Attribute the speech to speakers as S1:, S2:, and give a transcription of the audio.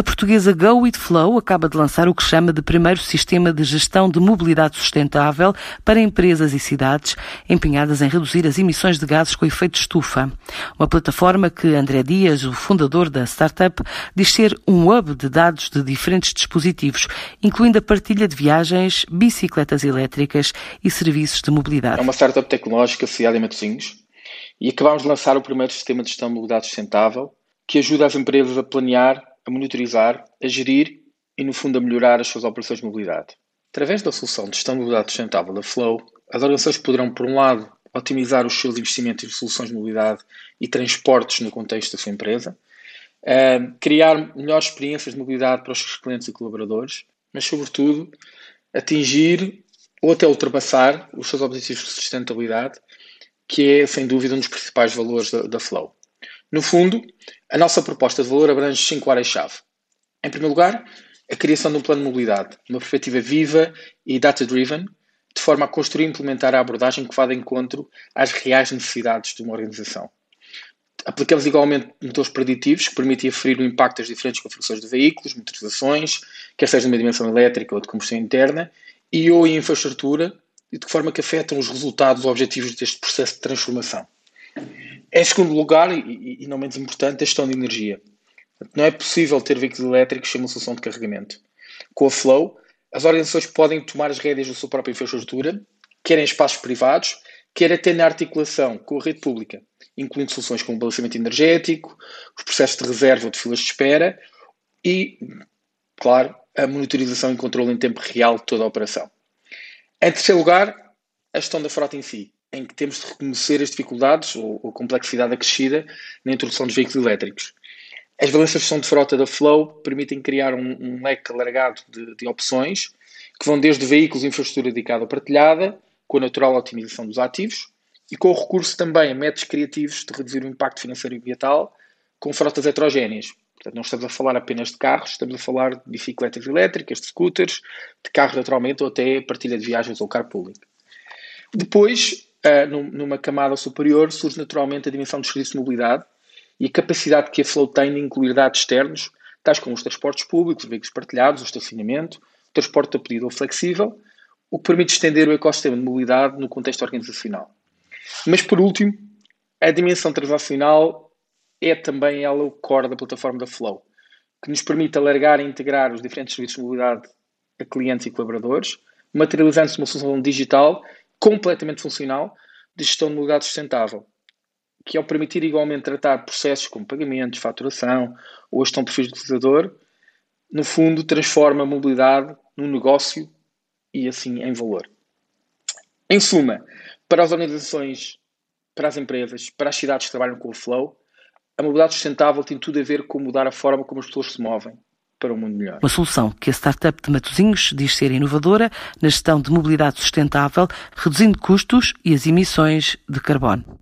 S1: A portuguesa Go With Flow acaba de lançar o que chama de primeiro sistema de gestão de mobilidade sustentável para empresas e cidades empenhadas em reduzir as emissões de gases com efeito estufa. Uma plataforma que André Dias, o fundador da startup, diz ser um hub de dados de diferentes dispositivos, incluindo a partilha de viagens, bicicletas elétricas e serviços de mobilidade.
S2: É uma startup tecnológica sediada em Matosinhos e acabámos de lançar o primeiro sistema de gestão de mobilidade sustentável que ajuda as empresas a planear a monitorizar, a gerir e, no fundo, a melhorar as suas operações de mobilidade. Através da solução de gestão de mobilidade sustentável da Flow, as organizações poderão, por um lado, otimizar os seus investimentos em soluções de mobilidade e transportes no contexto da sua empresa, uh, criar melhores experiências de mobilidade para os seus clientes e colaboradores, mas, sobretudo, atingir ou até ultrapassar os seus objetivos de sustentabilidade, que é, sem dúvida, um dos principais valores da, da Flow. No fundo, a nossa proposta de valor abrange cinco áreas-chave. Em primeiro lugar, a criação de um plano de mobilidade, uma perspectiva viva e data-driven, de forma a construir e implementar a abordagem que vá de encontro às reais necessidades de uma organização. Aplicamos igualmente motores preditivos que permitem aferir o impacto das diferentes configurações de veículos, motorizações, quer seja de uma dimensão elétrica ou de combustão interna, e ou em infraestrutura, de forma que afetam os resultados objetivos deste processo de transformação. Em segundo lugar, e, não menos importante, a gestão de energia. Não é possível ter veículos elétricos sem uma solução de carregamento. Com a Flow, as organizações podem tomar as rédeas da sua própria infraestrutura, quer em espaços privados, quer até na articulação com a rede pública, incluindo soluções como o balanceamento energético, os processos de reserva ou de filas de espera e, claro, a monitorização e controle em tempo real de toda a operação. Em terceiro lugar, a gestão da frota em si em que temos de reconhecer as dificuldades ou, ou complexidade acrescida na introdução dos veículos elétricos. As valências de gestão de frota da Flow permitem criar um, um leque alargado de, de, opções que vão desde veículos e infraestrutura dedicada ou partilhada, com a natural otimização dos ativos e com o recurso também a métodos criativos de reduzir o impacto financeiro e ambiental com frotas heterogéneas. Portanto, não estamos a falar apenas de carros, estamos a falar de bicicletas elétricas, de scooters, de carros naturalmente ou até partilha de viagens ou carpooling. Depois, uh, numa camada superior, surge naturalmente a dimensão dos serviços de mobilidade e a capacidade que a Flow tem de incluir dados externos, tais como os transportes públicos, os veículos partilhados, o estacionamento, o transporte a pedido ou flexível, o que permite estender o ecossistema de mobilidade no contexto organizacional. Mas, por último, a dimensão transacional é também ela o core da plataforma da Flow, que nos permite alargar e integrar os diferentes serviços de mobilidade a clientes e colaboradores, materializando-se uma solução digital completamente funcional de gestão de mobilidade sustentável, que ao permitir igualmente tratar processos como pagamentos, faturação ou gestão de perfis de utilizador, no fundo transforma a mobilidade num negócio e assim em valor. Em suma, para as organizações, para as empresas, para as cidades que trabalham com o Flow, a mobilidade sustentável tem tudo a ver com mudar a forma como as pessoas se movem para um mundo melhor.
S1: Uma solução que a startup de Matosinhos diz ser inovadora na gestão de mobilidade sustentável, reduzindo custos e as emissões de carbono.